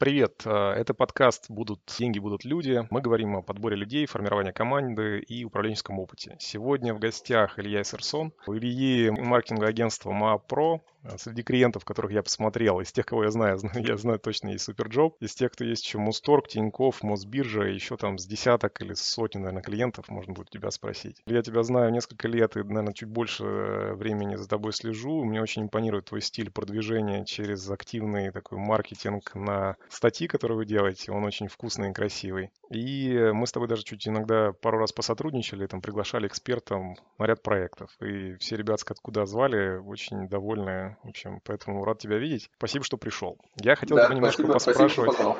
Привет, а, это подкаст «Будут деньги, будут люди». Мы говорим о подборе людей, формировании команды и управленческом опыте. Сегодня в гостях Илья Исерсон, у Ильи маркетинговое агентство MOAB PRO, среди клиентов, которых я посмотрел, из тех, кого я знаю, я знаю точно есть SuperJob, из тех, кто есть еще Музторг, Тиньков, Мосбиржа, еще там с десяток или сотни, наверное, клиентов можно будет тебя спросить. Я тебя знаю несколько лет и, наверное, чуть больше э, времени за тобой слежу. Мне очень импонирует твой стиль продвижения через активный такой маркетинг на статьи, которые вы делаете. Он очень вкусный и красивый. И мы с тобой даже чуть иногда пару раз посотрудничали, там приглашали экспертам на ряд проектов. И все ребята, откуда звали, очень довольны в общем, поэтому рад тебя видеть. Спасибо, что пришел. Я хотел да, тебя немножко спасибо, поспрашивать. Спасибо,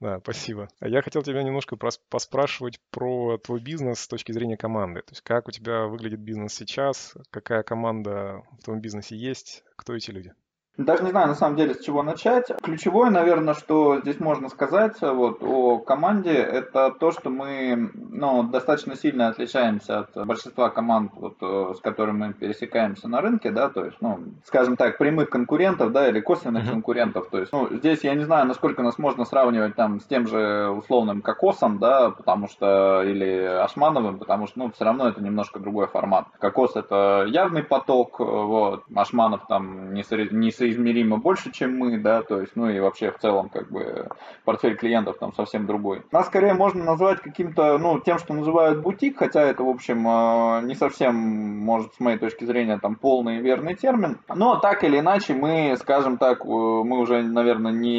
да, спасибо. А я хотел тебя немножко поспрашивать про твой бизнес с точки зрения команды. То есть как у тебя выглядит бизнес сейчас, какая команда в твоем бизнесе есть, кто эти люди? Даже не знаю, на самом деле, с чего начать. Ключевое, наверное, что здесь можно сказать вот, о команде, это то, что мы ну, достаточно сильно отличаемся от большинства команд, вот, э, с которыми мы пересекаемся на рынке, да, то есть, ну, скажем так, прямых конкурентов, да, или косвенных mm-hmm. конкурентов. То есть, ну, здесь я не знаю, насколько нас можно сравнивать там с тем же условным Кокосом, да, потому что, или Ашмановым, потому что, ну, все равно это немножко другой формат. Кокос это явный поток, вот, Ашманов там не, не соизмеримо больше, чем мы, да, то есть, ну и вообще в целом, как бы, портфель клиентов там совсем другой. Нас скорее можно назвать каким-то, ну, тем, что называют бутик, хотя это, в общем, э, не совсем, может, с моей точки зрения, там, полный и верный термин, но так или иначе мы, скажем так, э, мы уже, наверное, не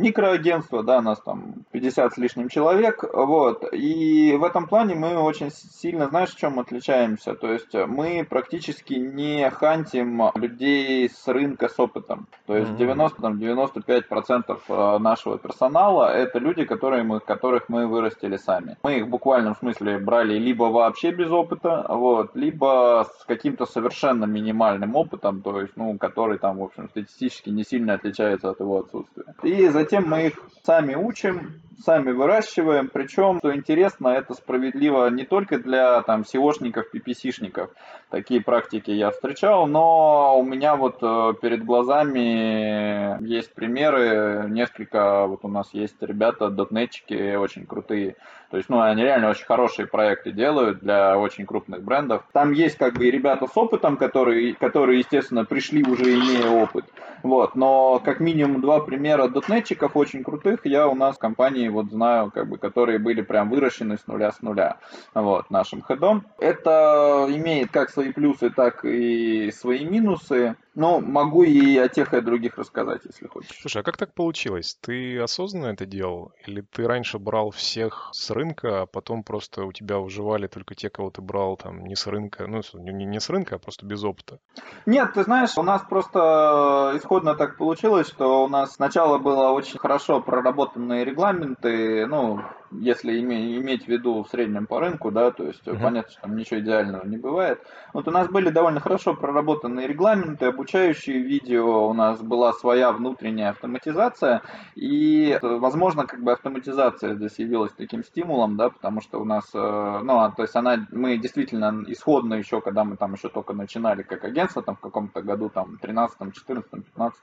микроагентство, да, нас там 50 с лишним человек, вот, и в этом плане мы очень сильно, знаешь, в чем отличаемся, то есть мы практически не хантим людей людей с рынка с опытом. То есть 90-95% э, нашего персонала это люди, которые мы, которых мы вырастили сами. Мы их в буквальном смысле брали либо вообще без опыта, вот, либо с каким-то совершенно минимальным опытом, то есть, ну, который там, в общем, статистически не сильно отличается от его отсутствия. И затем мы их сами учим, сами выращиваем. Причем, что интересно, это справедливо не только для там SEOшников, PPC-шников. Такие практики я встречал, но у меня вот э, перед глазами есть примеры. Несколько, вот у нас есть ребята, дотнетчики очень крутые. То есть, ну, они реально очень хорошие проекты делают для очень крупных брендов. Там есть как бы и ребята с опытом, которые, которые естественно, пришли уже имея опыт. Вот, но как минимум два примера дотнетчиков очень крутых я у нас в компании вот знаю, как бы, которые были прям выращены с нуля с нуля, вот, нашим хедом. Это имеет как свои плюсы, так и свои минусы. Ну, могу и о тех, и о других рассказать, если хочешь. Слушай, а как так получилось? Ты осознанно это делал? Или ты раньше брал всех с рынка, а потом просто у тебя выживали только те, кого ты брал там не с рынка, ну, не, не с рынка, а просто без опыта? Нет, ты знаешь, у нас просто исходно так получилось, что у нас сначала было очень хорошо проработанные регламенты, ну, если иметь, иметь в виду в среднем по рынку, да, то есть uh-huh. понятно, что там ничего идеального не бывает. Вот у нас были довольно хорошо проработанные регламенты, обучающие видео, у нас была своя внутренняя автоматизация, и, возможно, как бы автоматизация здесь явилась таким стимулом, да, потому что у нас, э, ну, а, то есть она, мы действительно исходно еще, когда мы там еще только начинали как агентство, там в каком-то году, там, 13 14 15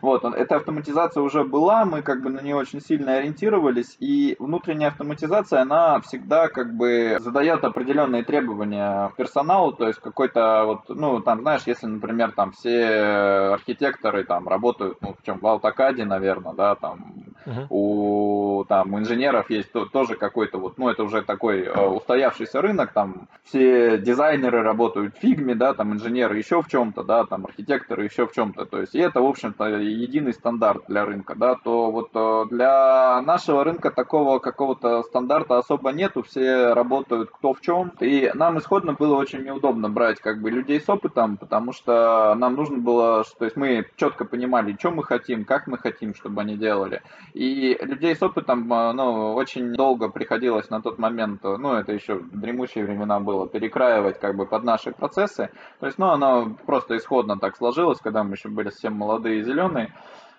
вот, эта автоматизация уже была, мы как бы на нее очень сильно ориентировались, и внутренняя автоматизация, она всегда как бы задает определенные требования персоналу, то есть какой-то вот, ну, там, знаешь, если, например, там все архитекторы там работают, ну, в чем, в AutoCAD, наверное, да, там, uh-huh. у там инженеров есть то, тоже какой-то вот, ну, это уже такой э, устоявшийся рынок, там, все дизайнеры работают в фигме, да, там, инженеры еще в чем-то, да, там, архитекторы еще в чем-то, то есть, и это, в общем-то, единый стандарт для рынка, да, то вот э, для нашего рынка такого какого-то стандарта особо нету, все работают кто в чем, и нам исходно было очень неудобно брать как бы людей с опытом, потому что нам нужно было, то есть мы четко понимали, что мы хотим, как мы хотим, чтобы они делали, и людей с опытом, э, ну, очень долго приходилось на тот момент, ну, это еще дремучие времена было, перекраивать как бы под наши процессы, то есть, ну, оно просто исходно так сложилось, когда мы еще были совсем молодые и зеленые,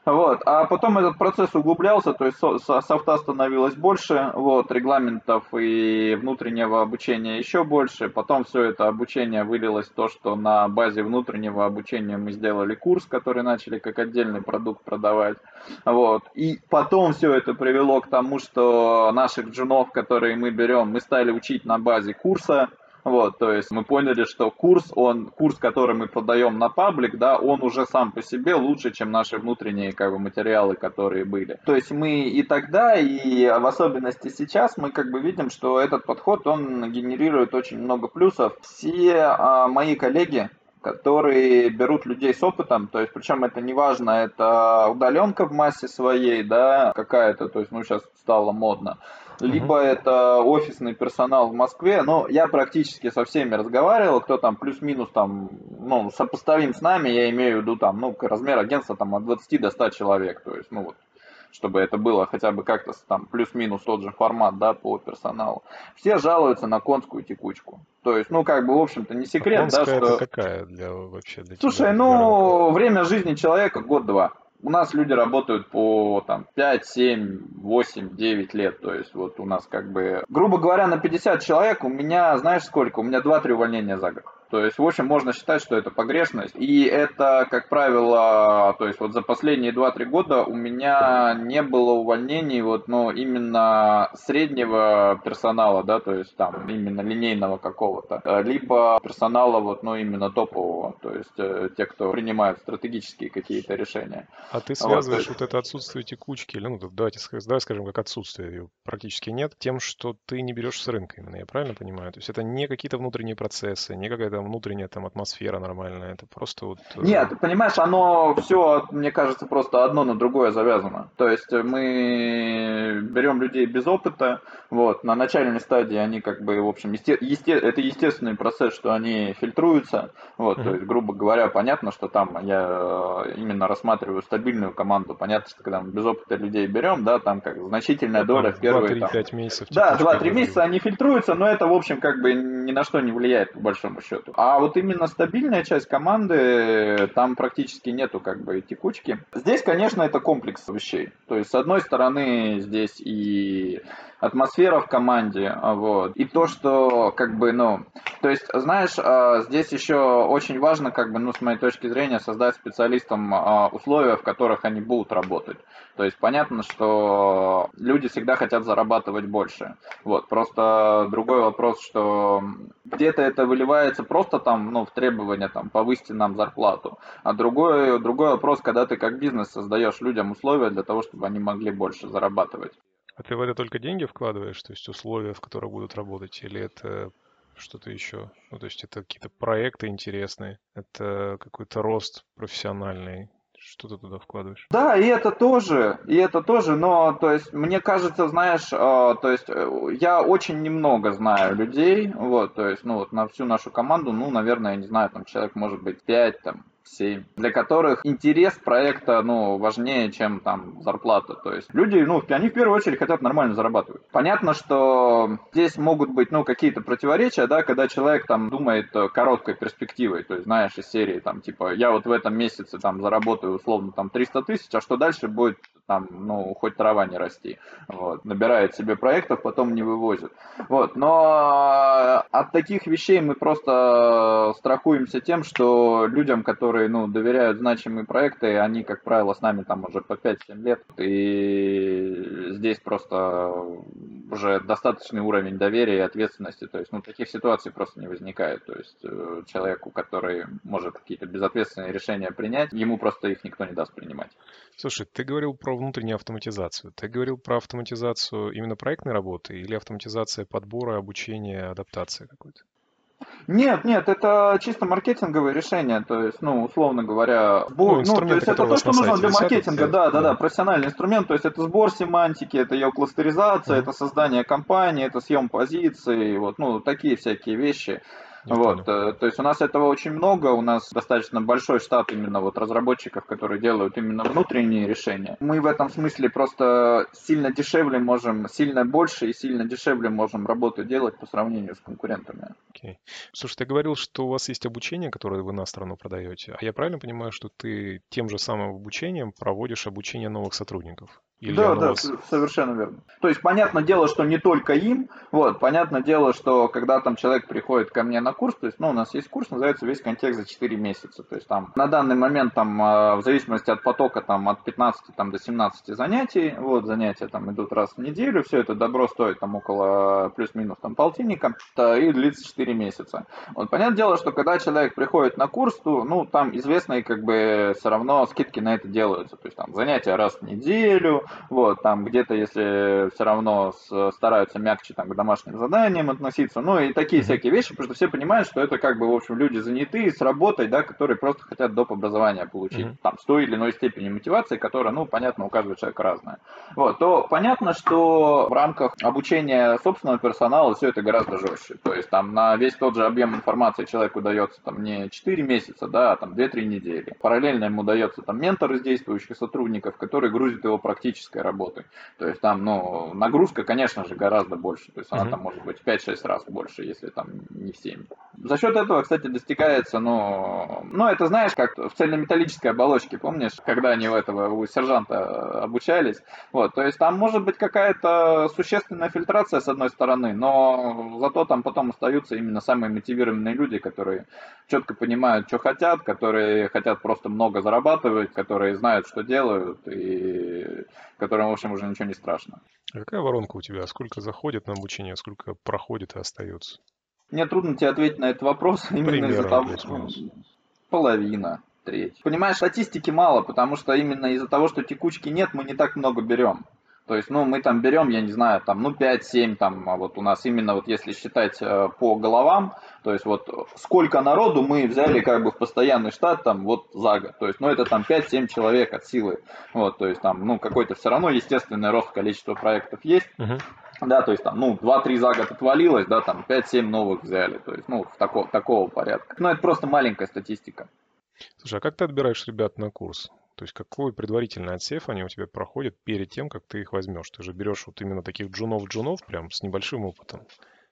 Вот. А потом этот процесс углублялся, то есть софта становилось больше, вот, регламентов и внутреннего обучения еще больше. Потом все это обучение вылилось в то, что на базе внутреннего обучения мы сделали курс, который начали как отдельный продукт продавать. Вот. И потом все это привело к тому, что наших джунов, которые мы берем, мы стали учить на базе курса, вот, то есть мы поняли, что курс, он, курс, который мы продаем на паблик, да, он уже сам по себе лучше, чем наши внутренние как бы материалы, которые были. То есть мы и тогда, и в особенности сейчас мы как бы видим, что этот подход, он генерирует очень много плюсов. Все а, мои коллеги, которые берут людей с опытом, то есть причем это не важно, это удаленка в массе своей, да, какая-то, то есть ну сейчас стало модно, либо uh-huh. это офисный персонал в Москве. Но я практически со всеми разговаривал, кто там плюс-минус там, ну, сопоставим с нами, я имею в виду там, ну, размер агентства там от 20 до 100 человек, то есть, ну, вот, чтобы это было хотя бы как-то там плюс-минус тот же формат, да, по персоналу. Все жалуются на конскую текучку. То есть, ну, как бы, в общем-то, не секрет, а да, что... это какая для вообще для Слушай, тебя, ну, время жизни человека год-два у нас люди работают по там, 5, 7, 8, 9 лет. То есть вот у нас как бы, грубо говоря, на 50 человек у меня, знаешь сколько? У меня 2-3 увольнения за год. То есть, в общем, можно считать, что это погрешность. И это, как правило, то есть вот за последние 2-3 года у меня не было увольнений вот, но именно среднего персонала, да, то есть там именно линейного какого-то, либо персонала вот, ну, именно топового, то есть э, те, кто принимают стратегические какие-то решения. А ты связываешь вот, вот это отсутствие текучки, или, ну, давайте, давай скажем, как отсутствие ее практически нет, тем, что ты не берешь с рынка именно, я правильно понимаю? То есть это не какие-то внутренние процессы, не какая-то внутренняя там атмосфера нормальная, это просто вот... Э, Нет, понимаешь, оно все, мне кажется, просто одно на другое завязано. То есть мы берем людей без опыта, вот, на начальной стадии они как бы, в общем, есте... Есте... это естественный процесс, что они фильтруются, вот, mm-hmm. то есть, грубо говоря, понятно, что там я э, именно рассматриваю стабильную команду, понятно, что когда мы без опыта людей берем, да, там как значительная доля в первые... 2-3-5 месяцев. Да, 2-3 месяца они фильтруются, но это, в общем, как бы ни на что не влияет, по большому счету. А вот именно стабильная часть команды, там практически нету как бы текучки. Здесь, конечно, это комплекс вещей. То есть, с одной стороны, здесь и атмосфера в команде, вот, и то, что, как бы, ну, то есть, знаешь, а, здесь еще очень важно, как бы, ну, с моей точки зрения, создать специалистам а, условия, в которых они будут работать. То есть, понятно, что люди всегда хотят зарабатывать больше. Вот, просто другой вопрос, что где-то это выливается просто там, ну, в требования, там, повысьте нам зарплату. А другой, другой вопрос, когда ты как бизнес создаешь людям условия для того, чтобы они могли больше зарабатывать. А ты в это только деньги вкладываешь, то есть условия, в которых будут работать, или это что-то еще? Ну, то есть это какие-то проекты интересные, это какой-то рост профессиональный, что ты туда вкладываешь? Да, и это тоже, и это тоже, но, то есть, мне кажется, знаешь, э, то есть, э, я очень немного знаю людей, вот, то есть, ну, вот на всю нашу команду, ну, наверное, я не знаю, там, человек может быть 5, там, 7, для которых интерес проекта, ну, важнее, чем там зарплата. То есть люди, ну, они в первую очередь хотят нормально зарабатывать. Понятно, что здесь могут быть, ну, какие-то противоречия, да, когда человек там думает короткой перспективой, то есть, знаешь, из серии там, типа, я вот в этом месяце там заработаю условно там 300 тысяч, а что дальше будет там, ну, хоть трава не расти. Вот. Набирает себе проектов, потом не вывозит. Вот. Но от таких вещей мы просто страхуемся тем, что людям, которые, ну, доверяют значимые проекты, они, как правило, с нами там уже по 5-7 лет. И здесь просто уже достаточный уровень доверия и ответственности. То есть, ну, таких ситуаций просто не возникает. То есть, э, человеку, который может какие-то безответственные решения принять, ему просто их никто не даст принимать. Слушай, ты говорил про внутреннюю автоматизацию. Ты говорил про автоматизацию именно проектной работы или автоматизация подбора, обучения, адаптации какой-то? Нет, нет, это чисто маркетинговое решение, то есть, ну, условно говоря, сбор, ну, ну, то есть это то, что нужно для маркетинга, да, да, да, профессиональный инструмент, то есть это сбор семантики, это ее кластеризация, mm-hmm. это создание компании, это съем позиций, вот, ну, такие всякие вещи. Вот, э, то есть у нас этого очень много, у нас достаточно большой штат именно вот разработчиков, которые делают именно внутренние решения. Мы в этом смысле просто сильно дешевле можем, сильно больше и сильно дешевле можем работу делать по сравнению с конкурентами. Okay. Слушай, ты говорил, что у вас есть обучение, которое вы на страну продаете. А я правильно понимаю, что ты тем же самым обучением проводишь обучение новых сотрудников? Или да, да, вас... совершенно верно. То есть, понятное дело, что не только им, вот, понятное дело, что когда там человек приходит ко мне на курс, то есть, ну, у нас есть курс, называется «Весь контекст за 4 месяца», то есть, там, на данный момент, там, а, в зависимости от потока, там, от 15 там, до 17 занятий, вот, занятия там идут раз в неделю, все это добро стоит там около плюс-минус там полтинника, и длится 4 месяца. Вот, понятное дело, что когда человек приходит на курс, то, ну, там известные, как бы, все равно скидки на это делаются, то есть, там, занятия раз в неделю, вот, там где-то, если все равно стараются мягче там к домашним заданиям относиться, ну и такие всякие вещи, потому что все понимают, что это как бы, в общем, люди занятые с работой, да, которые просто хотят доп. образования получить, mm-hmm. там, с той или иной степени мотивации, которая, ну, понятно, у каждого человека разная. Вот, то понятно, что в рамках обучения собственного персонала все это гораздо жестче. То есть там на весь тот же объем информации человеку дается там не 4 месяца, да, а там 2-3 недели. Параллельно ему дается там ментор из действующих сотрудников, который грузит его практической работы. То есть там, ну, нагрузка, конечно же, гораздо больше. То есть она mm-hmm. там может быть 5-6 раз больше, если там не в 7. За счет этого, кстати, достигается, ну, ну, это знаешь, как в цельнометаллической оболочке, помнишь, когда они у этого, у сержанта обучались. Вот, то есть там может быть какая-то существенная фильтрация с одной стороны, но зато там потом остаются именно самые мотивированные люди, которые четко понимают, что хотят, которые хотят просто много зарабатывать, которые знают, что делают, и которым, в общем, уже ничего не страшно. А какая воронка у тебя? Сколько заходит на обучение, сколько проходит и остается? Мне трудно тебе ответить на этот вопрос именно из-за того, что половина, треть. Понимаешь, статистики мало, потому что именно из-за того, что текучки нет, мы не так много берем. То есть, ну, мы там берем, я не знаю, там, ну, 5-7, там, а вот у нас именно вот если считать э, по головам, то есть вот сколько народу мы взяли как бы в постоянный штат там вот за год. То есть, ну, это там 5-7 человек от силы. Вот, то есть там, ну, какой-то все равно естественный рост количества проектов есть. Uh-huh. Да, то есть там, ну, 2-3 за год отвалилось, да, там 5-7 новых взяли. То есть, ну, в тако, такого порядка. Но это просто маленькая статистика. Слушай, а как ты отбираешь ребят на курс? То есть какой предварительный отсев они у тебя проходят перед тем, как ты их возьмешь? Ты же берешь вот именно таких джунов-джунов прям с небольшим опытом.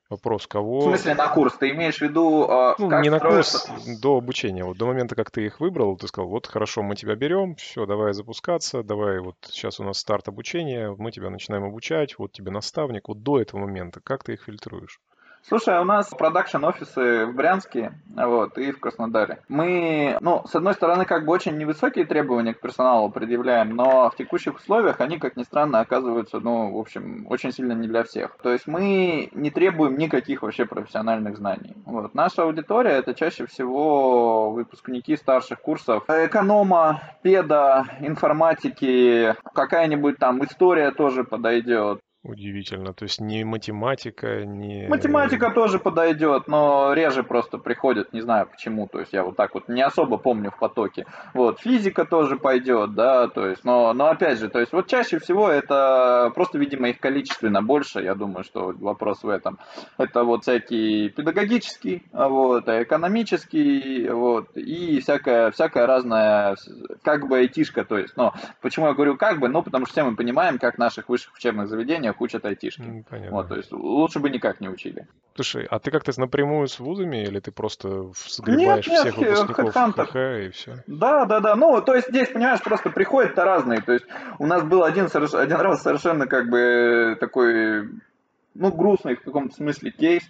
Вопрос, кого... В смысле на курс? Ты имеешь в виду, э, ну, не на курс, до обучения. Вот до момента, как ты их выбрал, ты сказал, вот хорошо, мы тебя берем, все, давай запускаться, давай вот сейчас у нас старт обучения, мы тебя начинаем обучать, вот тебе наставник. Вот до этого момента, как ты их фильтруешь? Слушай, а у нас продакшн офисы в Брянске вот, и в Краснодаре. Мы, ну, с одной стороны, как бы очень невысокие требования к персоналу предъявляем, но в текущих условиях они, как ни странно, оказываются, ну, в общем, очень сильно не для всех. То есть мы не требуем никаких вообще профессиональных знаний. Вот. Наша аудитория это чаще всего выпускники старших курсов эконома, педа, информатики, какая-нибудь там история тоже подойдет. Удивительно. То есть не математика, не... Математика тоже подойдет, но реже просто приходит, не знаю почему. То есть я вот так вот не особо помню в потоке. Вот, физика тоже пойдет, да, то есть, но, но опять же, то есть вот чаще всего это просто, видимо, их количественно больше, я думаю, что вопрос в этом. Это вот всякий педагогический, вот, экономический, вот, и всякая, всякая разная, как бы айтишка, то есть, но почему я говорю как бы, ну, потому что все мы понимаем, как в наших высших учебных заведениях знания учат айтишки. Понятно. Вот, то есть лучше бы никак не учили. Слушай, а ты как-то напрямую с вузами или ты просто сгребаешь нет, нет, всех выпускников ХХ и все? Да, да, да. Ну, то есть здесь, понимаешь, просто приходят-то разные. То есть у нас был один, один раз совершенно как бы такой, ну, грустный в каком-то смысле кейс.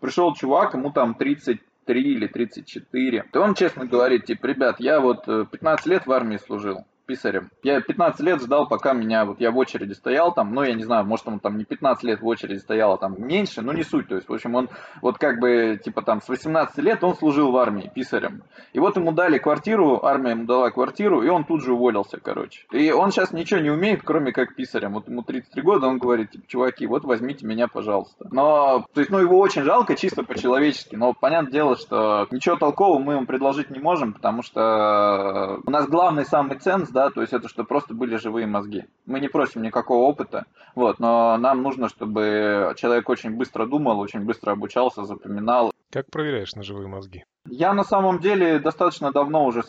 Пришел чувак, ему там 30 или 34. И он честно говорит, типа, ребят, я вот 15 э, лет в армии служил писарем. Я 15 лет ждал, пока меня, вот я в очереди стоял там, ну, я не знаю, может, он там не 15 лет в очереди стоял, а там меньше, но не суть. То есть, в общем, он вот как бы, типа там, с 18 лет он служил в армии писарем. И вот ему дали квартиру, армия ему дала квартиру, и он тут же уволился, короче. И он сейчас ничего не умеет, кроме как писарем. Вот ему 33 года, он говорит, типа, чуваки, вот возьмите меня, пожалуйста. Но, то есть, ну, его очень жалко, чисто по-человечески, но понятное дело, что ничего толкового мы ему предложить не можем, потому что у нас главный самый ценз, да, да, то есть это что просто были живые мозги. Мы не просим никакого опыта, вот, но нам нужно, чтобы человек очень быстро думал, очень быстро обучался, запоминал. Как проверяешь на живые мозги? Я на самом деле достаточно давно уже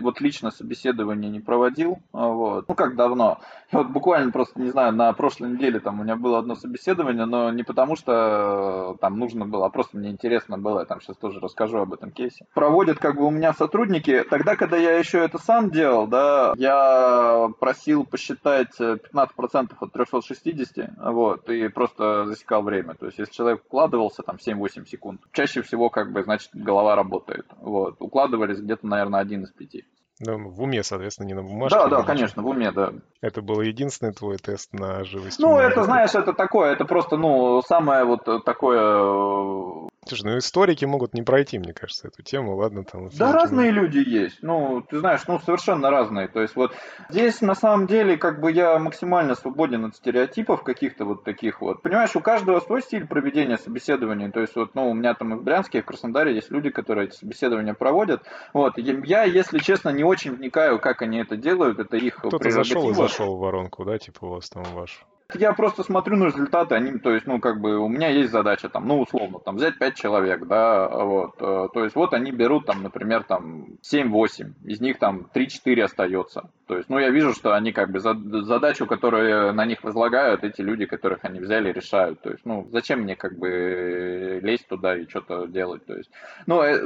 вот лично собеседование не проводил. А, вот. Ну как давно? Вот буквально просто, не знаю, на прошлой неделе там у меня было одно собеседование, но не потому что там нужно было, а просто мне интересно было. Я там сейчас тоже расскажу об этом кейсе. Проводят как бы у меня сотрудники. Тогда, когда я еще это сам делал, да, я просил посчитать 15% от 360, вот, и просто засекал время. То есть, если человек вкладывался там 7-8 секунд, чаще всего как бы, значит, голова работает. Вот. Укладывались где-то, наверное, один из пяти. Да, в уме, соответственно, не на бумажке. Да, да, конечно, в уме, да. Это был единственный твой тест на живость? Ну, это, знаешь, это такое, это просто, ну, самое вот такое э, Слушай, ну историки могут не пройти, мне кажется, эту тему, ладно, там... Да, разные люди есть, ну, ты знаешь, ну, совершенно разные, то есть вот здесь на самом деле как бы я максимально свободен от стереотипов каких-то вот таких вот. Понимаешь, у каждого свой стиль проведения собеседований, то есть вот, ну, у меня там и в Брянске, и в Краснодаре есть люди, которые эти собеседования проводят, вот, я, если честно, не очень вникаю, как они это делают, это их Кто-то зашел и зашел в воронку, да, типа у вас там ваш я просто смотрю на результаты, они, то есть, ну, как бы, у меня есть задача, там, ну, условно, там, взять 5 человек, да, вот, э, то есть, вот они берут, там, например, там, 7-8, из них, там, 3-4 остается, то есть, ну, я вижу, что они, как бы, задачу, которую на них возлагают, эти люди, которых они взяли, решают, то есть, ну, зачем мне, как бы, лезть туда и что-то делать, то есть, ну, э,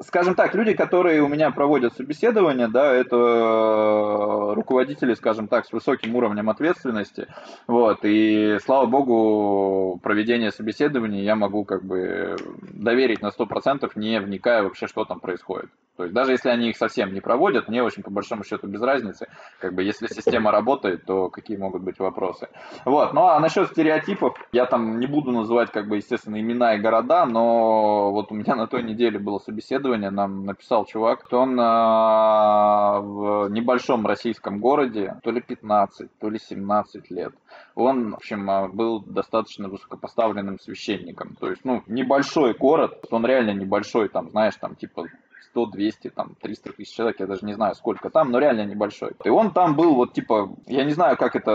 скажем так, люди, которые у меня проводят собеседование, да, это э, руководители, скажем так, с высоким уровнем ответственности, вот, и слава богу, проведение собеседований я могу как бы доверить на 100%, не вникая вообще, что там происходит. То есть даже если они их совсем не проводят, мне очень по большому счету без разницы. Как бы если система работает, то какие могут быть вопросы. Вот, ну а насчет стереотипов, я там не буду называть, как бы, естественно, имена и города, но вот у меня на той неделе было собеседование, нам написал чувак, что он а, в небольшом российском городе, то ли 15, то ли 17 лет он, в общем, а, был достаточно высокопоставленным священником. То есть, ну, небольшой город, он реально небольшой, там, знаешь, там, типа, 100, 200, там, 300 тысяч человек, я даже не знаю сколько там, но реально небольшой. И он там был вот типа, я не знаю, как это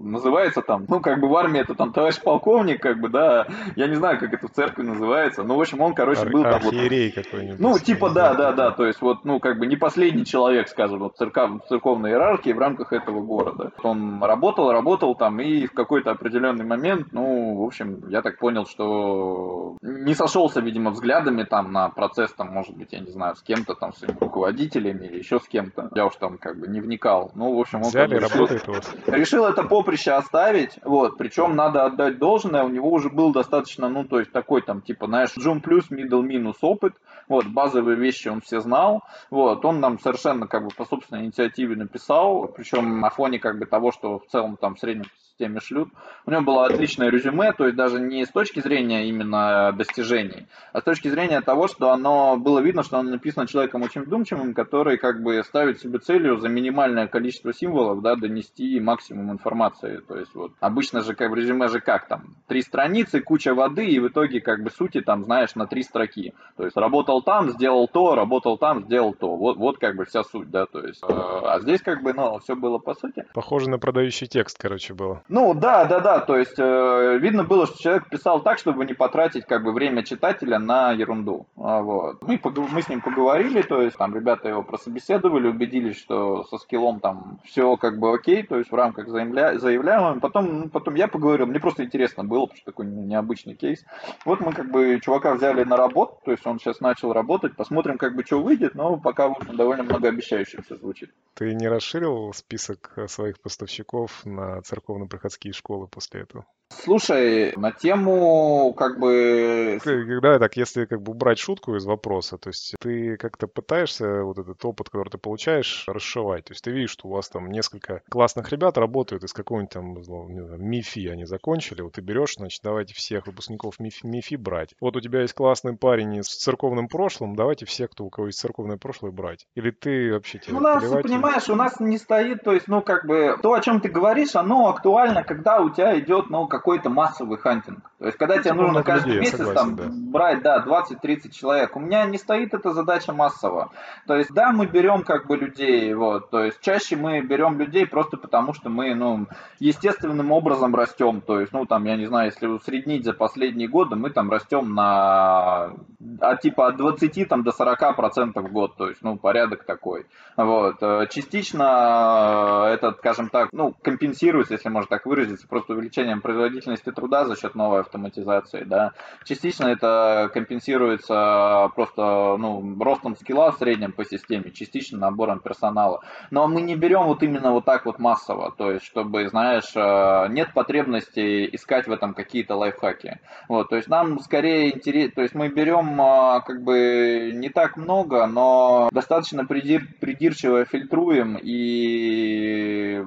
называется там, ну, как бы в армии это там товарищ полковник, как бы, да, я не знаю, как это в церкви называется, ну, в общем, он, короче, Ар- был там вот... какой-нибудь. Ну, типа, да, да, да, то есть вот, ну, как бы не последний человек, скажем, вот церков, в церковной иерархии в рамках этого города. Он работал, работал там, и в какой-то определенный момент, ну, в общем, я так понял, что не сошелся, видимо, взглядами там на процесс, там, может быть, я не знаю, с кем-то там, с руководителями или еще с кем-то. Я уж там как бы не вникал. Ну, в общем, он Взяли, как бы, работает у вас. решил это поприще оставить, вот, причем надо отдать должное, у него уже был достаточно, ну, то есть такой там, типа, знаешь, джун плюс, middle минус опыт, вот, базовые вещи он все знал, вот, он нам совершенно как бы по собственной инициативе написал, причем на фоне как бы того, что в целом там в среднем системе шлют. У него было отличное резюме, то есть даже не с точки зрения именно достижений, а с точки зрения того, что оно было видно, что оно написано человеком очень вдумчивым, который как бы ставит себе целью за минимальное количество символов да, донести максимум информации. То есть вот обычно же как в резюме же как там, три страницы, куча воды и в итоге как бы сути там знаешь на три строки. То есть работал там, сделал то, работал там, сделал то. Вот, вот как бы вся суть, да, то есть. Э, а здесь как бы, ну, все было по сути. Похоже на продающий текст, короче, было. Ну, да, да, да, то есть э, видно было, что человек писал так, чтобы не потратить как бы время читателя на ерунду. А, вот. Мы, мы с ним поговорили, то есть там ребята его прособеседовали, убедились, что со скиллом там все как бы окей, то есть в рамках заявля... заявляемого. Потом, ну, потом я поговорил, мне просто интересно было, потому что такой необычный кейс. Вот мы как бы чувака взяли на работу, то есть он сейчас начал работать, посмотрим как бы что выйдет, но пока довольно многообещающе все звучит. Ты не расширил список своих поставщиков на церковно приходские школы после этого? Слушай, на тему как бы... Да, так, если как бы убрать шутку из вопроса, то есть ты как-то пытаешься вот этот опыт, который ты получаешь, расшивать. То есть ты видишь, что у вас там несколько классных ребят работают из какого-нибудь там, не знаю, МИФИ они закончили, вот ты берешь, значит, давайте всех выпускников МИФИ, МИФИ брать. Вот у тебя есть классный парень с церковным прошлым, давайте всех, кто у кого есть церковное прошлое, брать. Или ты вообще тебе У нас, понимаешь, у нас не стоит, то есть, ну, как бы, то, о чем ты говоришь, оно актуально, когда у тебя идет, ну, какой-то массовый хантинг. То есть, когда тебе Типа нужно каждый людей, месяц согласен, там да. брать, да, 20-30 человек, у меня не стоит эта задача массово. То есть, да, мы берем как бы людей, вот, то есть, чаще мы берем людей просто потому, что мы, ну, естественным образом растем. То есть, ну, там, я не знаю, если усреднить за последние годы, мы там растем на, от типа от 20 там, до 40 процентов в год. То есть, ну, порядок такой. Вот. Э, Частично э, этот, скажем так, ну, компенсируется, если можно так выразиться, просто увеличением производительности труда за счет новой автоматизации, да. Частично это компенсируется просто, ну, ростом скилла в среднем по системе, частично набором персонала. Но мы не берем вот именно вот так вот массово, то есть, чтобы, знаешь, э, нет потребности искать в этом какие-то лайфхаки. Вот, то есть нам скорее интересно, то есть мы берем э, как бы не так много, но достаточно придир, придирчиво фильтруем и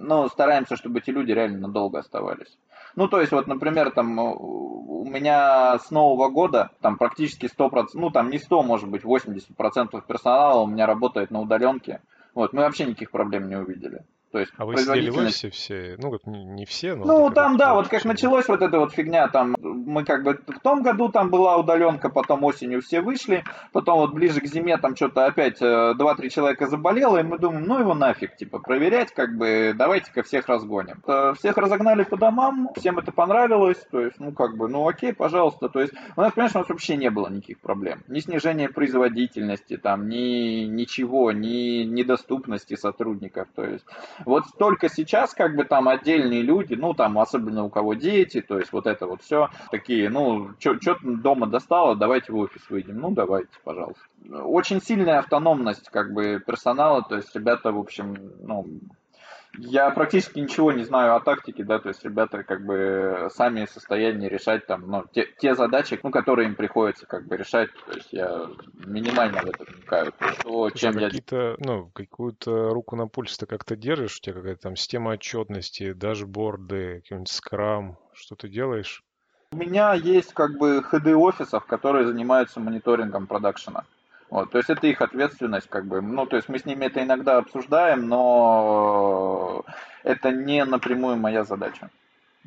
ну, стараемся, чтобы эти люди реально надолго оставались. Ну, то есть, вот, например, там, у меня с Нового года, там, практически 100%, ну, там, не 100, может быть, 80% персонала у меня работает на удаленке. Вот, мы вообще никаких проблем не увидели. То есть А вы сидели в производительность- офисе все? Ну, как не, все, но... Ну, там, да, вот как все. началось вот эта вот фигня, там, мы как бы в том году там была удаленка, потом осенью все вышли, потом вот ближе к зиме там что-то опять э, 2-3 человека заболело, и мы думаем, ну его нафиг, типа, проверять, как бы, давайте-ка всех разгоним. Э, Всех разогнали по домам, всем это понравилось, то есть, ну, как бы, ну, окей, пожалуйста, то есть, у нас, понимаешь, у нас вообще не было никаких проблем. Ни снижения производительности, там, ни ничего, ни недоступности сотрудников, то есть, вот только сейчас как бы там отдельные люди, ну там особенно у кого дети, то есть вот это вот все такие, ну что дома достало, давайте в офис выйдем, ну давайте, пожалуйста. Очень сильная автономность как бы персонала, то есть ребята, в общем, ну я практически ничего не знаю о тактике, да, то есть ребята как бы сами в состоянии решать там, ну, те, те задачи, ну, которые им приходится как бы решать, то есть я минимально в это вникаю. То, есть то, Слушай, чем а я какие-то, ну, какую-то руку на пульс ты как-то держишь? У тебя какая-то там система отчетности, дашборды, какой-нибудь скрам, что ты делаешь? У меня есть как бы ходы офисов, которые занимаются мониторингом продакшена. Вот, то есть это их ответственность, как бы, ну, то есть мы с ними это иногда обсуждаем, но это не напрямую моя задача.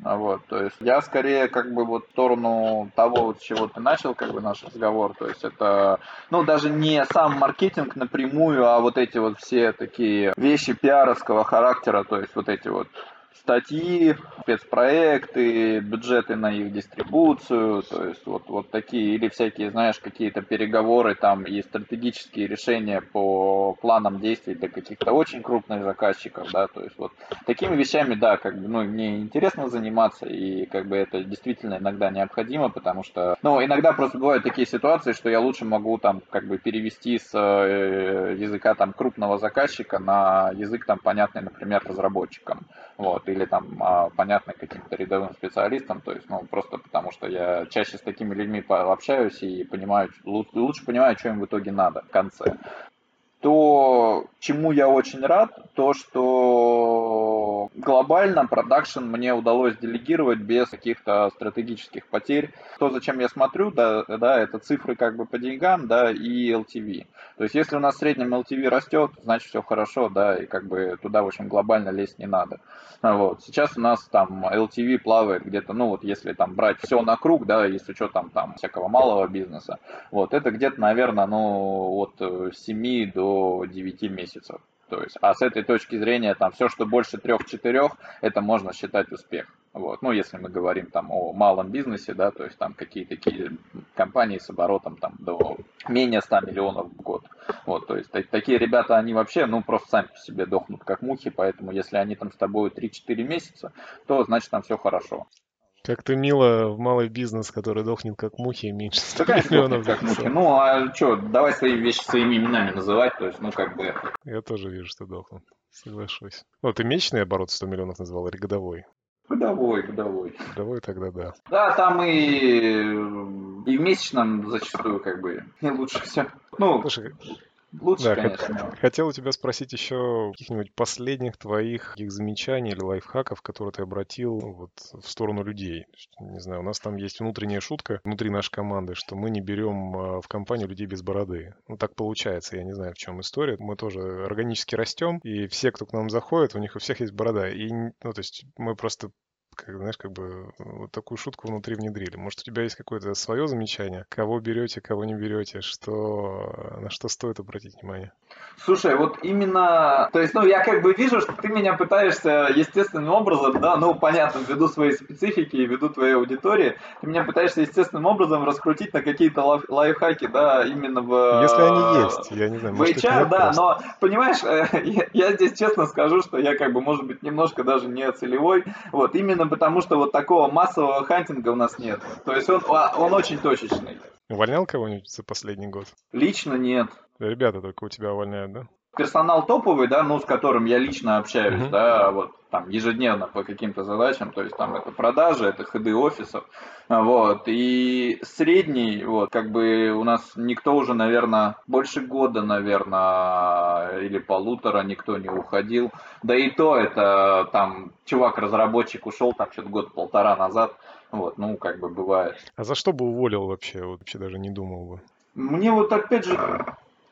Вот, то есть я скорее как бы вот в сторону того, вот, с чего ты начал, как бы наш разговор, то есть это, ну, даже не сам маркетинг напрямую, а вот эти вот все такие вещи пиаровского характера, то есть вот эти вот статьи, спецпроекты, бюджеты на их дистрибуцию, то есть вот, вот такие, или всякие, знаешь, какие-то переговоры там и стратегические решения по планам действий для каких-то очень крупных заказчиков, да, то есть вот такими вещами, да, как бы, ну, мне интересно заниматься, и как бы это действительно иногда необходимо, потому что, ну, иногда просто бывают такие ситуации, что я лучше могу там как бы перевести с э, языка там крупного заказчика на язык там понятный, например, разработчикам, вот, или там а, каким-то рядовым специалистам, то есть, ну, просто потому что я чаще с такими людьми пообщаюсь и понимаю, лу- лучше понимаю, что им в итоге надо в конце. То чему я очень рад, то что глобально продакшн мне удалось делегировать без каких-то стратегических потерь. То, зачем я смотрю, да, да, это цифры как бы по деньгам, да, и LTV. То есть если у нас в среднем LTV растет, значит все хорошо, да, и как бы туда, в общем, глобально лезть не надо. Вот. Сейчас у нас там LTV плавает где-то, ну вот если там брать все на круг, да, если что там, там всякого малого бизнеса, вот, это где-то, наверное, ну, от 7 до 9 месяцев. То есть, а с этой точки зрения, там, все, что больше 3-4, это можно считать успех. Вот. Ну, если мы говорим там о малом бизнесе, да, то есть там какие-то такие компании с оборотом там до менее 100 миллионов в год. Вот, то есть та- такие ребята, они вообще, ну, просто сами по себе дохнут как мухи, поэтому если они там с тобой 3-4 месяца, то значит там все хорошо. Как-то мило в малый бизнес, который дохнет как мухи, меньше 100 Да, конечно, миллионов как мухи. Ну, а что, давай свои вещи своими именами называть, то есть, ну, как бы, Я тоже вижу, что дохнут. Соглашусь. Ну, ты месячный оборот 100 миллионов назвал или годовой? годовой, годовой. Годовой тогда да. Да, там и, и в месячном зачастую как бы не лучше все. Ну, Слушай, лучше, да, конечно. хот- но- хотел у тебя спросить еще каких-нибудь последних твоих таких замечаний или лайфхаков, которые ты обратил вот в сторону людей. Не знаю, у нас там есть внутренняя шутка внутри нашей команды, что мы не берем а, в компанию людей без бороды. Ну, так получается, я не знаю, в чем история. Мы тоже органически растем, и все, кто к нам заходит, у них у всех есть борода. И, ну, то есть мы просто как, знаешь, как бы вот такую шутку внутри внедрили. Может, у тебя есть какое-то свое замечание? Кого берете, кого не берете? Что, на что стоит обратить внимание? Слушай, вот именно, то есть, ну, я как бы вижу, что ты меня пытаешься естественным образом, да, ну, понятно, ввиду своей специфики и ввиду твоей аудитории, ты меня пытаешься естественным образом раскрутить на какие-то лайфхаки, да, именно в... Если они есть, я не знаю, может, HR, да, просто. но, понимаешь, я, я здесь честно скажу, что я как бы, может быть, немножко даже не целевой, вот, именно потому, что вот такого массового хантинга у нас нет. То есть он, он очень точечный. Увольнял кого-нибудь за последний год? Лично нет. Ребята только у тебя увольняют, да? Персонал топовый, да, ну, с которым я лично общаюсь, mm-hmm. да, вот там ежедневно по каким-то задачам, то есть там это продажи, это ходы офисов, вот, и средний, вот, как бы у нас никто уже, наверное, больше года, наверное, или полутора никто не уходил, да и то это там чувак-разработчик ушел там что-то год-полтора назад, вот, ну, как бы бывает. А за что бы уволил вообще? Вот вообще даже не думал бы. Мне вот опять же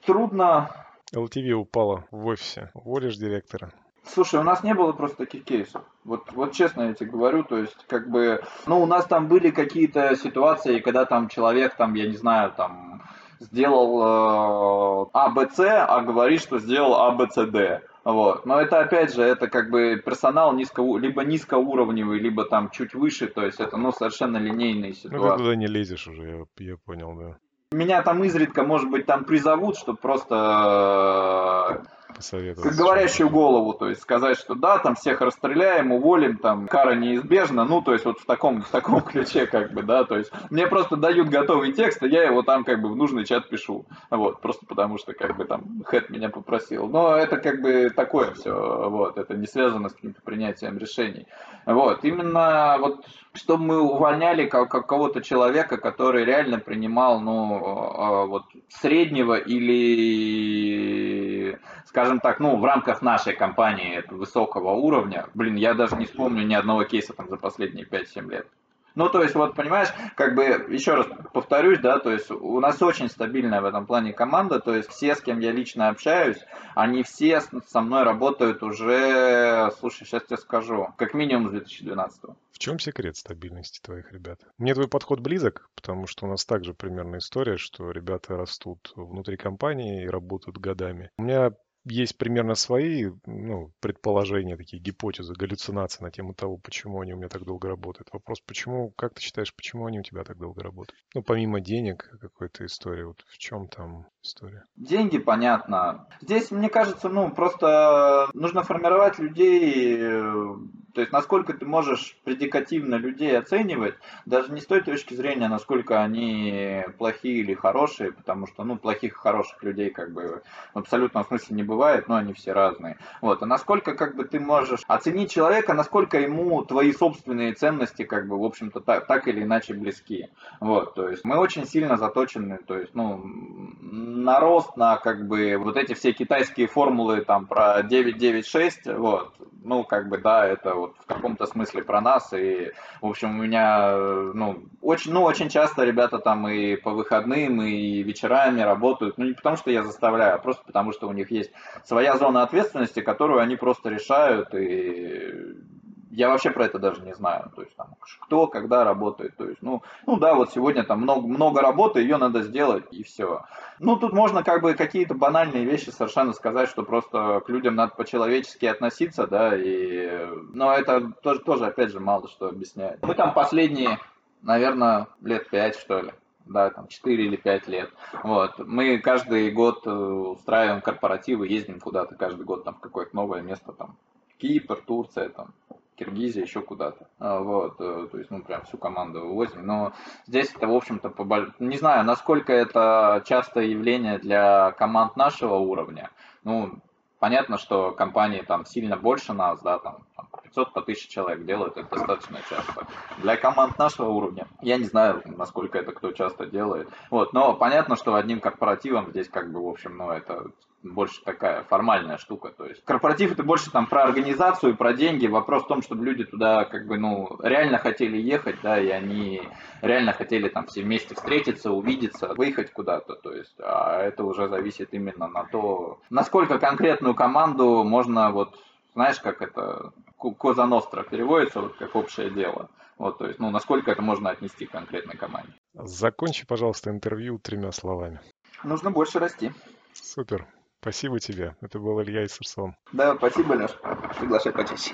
трудно LTV упала в офисе. Уволишь директора. Слушай, у нас не было просто таких кейсов. Вот, вот честно я тебе говорю, то есть, как бы, ну, у нас там были какие-то ситуации, когда там человек, там, я не знаю, там, сделал э, АБЦ, а говорит, что сделал АБЦД. Вот. Но это опять же, это как бы персонал низко, либо низкоуровневый, либо там чуть выше, то есть это ну, совершенно линейные ситуации. Ну ты туда не лезешь уже, я, я понял, да. Меня там изредка, может быть, там призовут, чтобы просто как говорящую голову, то есть сказать, что да, там всех расстреляем, уволим, там кара неизбежна, ну, то есть вот в таком, в таком ключе, как бы, да, то есть мне просто дают готовый текст, и я его там как бы в нужный чат пишу, вот, просто потому что как бы там Хэт меня попросил, но это как бы такое все, вот, это не связано с каким-то принятием решений, вот, именно вот, чтобы мы увольняли какого-то человека, который реально принимал, ну, а, вот, среднего или скажем так, ну, в рамках нашей компании высокого уровня, блин, я даже не вспомню ни одного кейса там за последние 5-7 лет. Ну, то есть, вот, понимаешь, как бы, еще раз повторюсь, да, то есть, у нас очень стабильная в этом плане команда, то есть, все, с кем я лично общаюсь, они все со мной работают уже, слушай, сейчас тебе скажу, как минимум с 2012 В чем секрет стабильности твоих ребят? Мне твой подход близок, потому что у нас также примерная история, что ребята растут внутри компании и работают годами. У меня есть примерно свои ну, предположения, такие гипотезы, галлюцинации на тему того, почему они у меня так долго работают. Вопрос, почему, как ты считаешь, почему они у тебя так долго работают? Ну, помимо денег, какой-то истории, вот в чем там история? Деньги, понятно. Здесь, мне кажется, ну, просто нужно формировать людей э, то есть насколько ты можешь предикативно людей оценивать, даже не с той точки зрения, насколько они плохие или хорошие, потому что, ну, плохих и хороших людей как бы в абсолютном смысле не бывает, но они все разные. Вот, а насколько как бы ты можешь оценить человека, насколько ему твои собственные ценности как бы, в общем-то, так, так или иначе близки. Вот, то есть мы очень сильно заточены, то есть, ну, на рост, на как бы вот эти все китайские формулы там про 996, вот, ну, как бы, да, это вот в каком-то смысле про нас. И, в общем, у меня, ну, очень, ну, очень часто ребята там и по выходным, и вечерами работают. Ну, не потому что я заставляю, а просто потому что у них есть своя зона ответственности, которую они просто решают. И я вообще про это даже не знаю. То есть там кто, когда работает. То есть, ну, ну да, вот сегодня там много, много работы, ее надо сделать, и все. Ну, тут можно как бы какие-то банальные вещи совершенно сказать, что просто к людям надо по-человечески относиться, да, и... Но это тоже, тоже, опять же, мало что объясняет. Мы там последние, наверное, лет пять, что ли, да, там 4 или 5 лет. Вот. Мы каждый год э, устраиваем корпоративы, ездим куда-то каждый год там в какое-то новое место, там Кипр, Турция, там Киргизия, еще куда-то. А, вот, э, то есть, ну, прям всю команду вывозим. Но здесь это, в общем-то, по... не знаю, насколько это частое явление для команд нашего уровня. Ну, понятно, что компании там сильно больше нас, да, там, 500 по 1000 человек делают, это достаточно часто. Для команд нашего уровня, я не знаю, насколько это кто часто делает. Вот, но понятно, что одним корпоративом здесь как бы, в общем, ну, это больше такая формальная штука. То есть корпоратив это больше там про организацию, про деньги. Вопрос в том, чтобы люди туда как бы, ну, реально хотели ехать, да, и они реально хотели там все вместе встретиться, увидеться, выехать куда-то. То есть, а это уже зависит именно на то, насколько конкретную команду можно вот, знаешь, как это, Коза Ностра переводится вот как общее дело. Вот, то есть, ну, насколько это можно отнести к конкретной команде. Закончи, пожалуйста, интервью тремя словами. Нужно больше расти. Супер. Спасибо тебе. Это был Илья Исерсон. Да, спасибо, Леш. Приглашай почаще.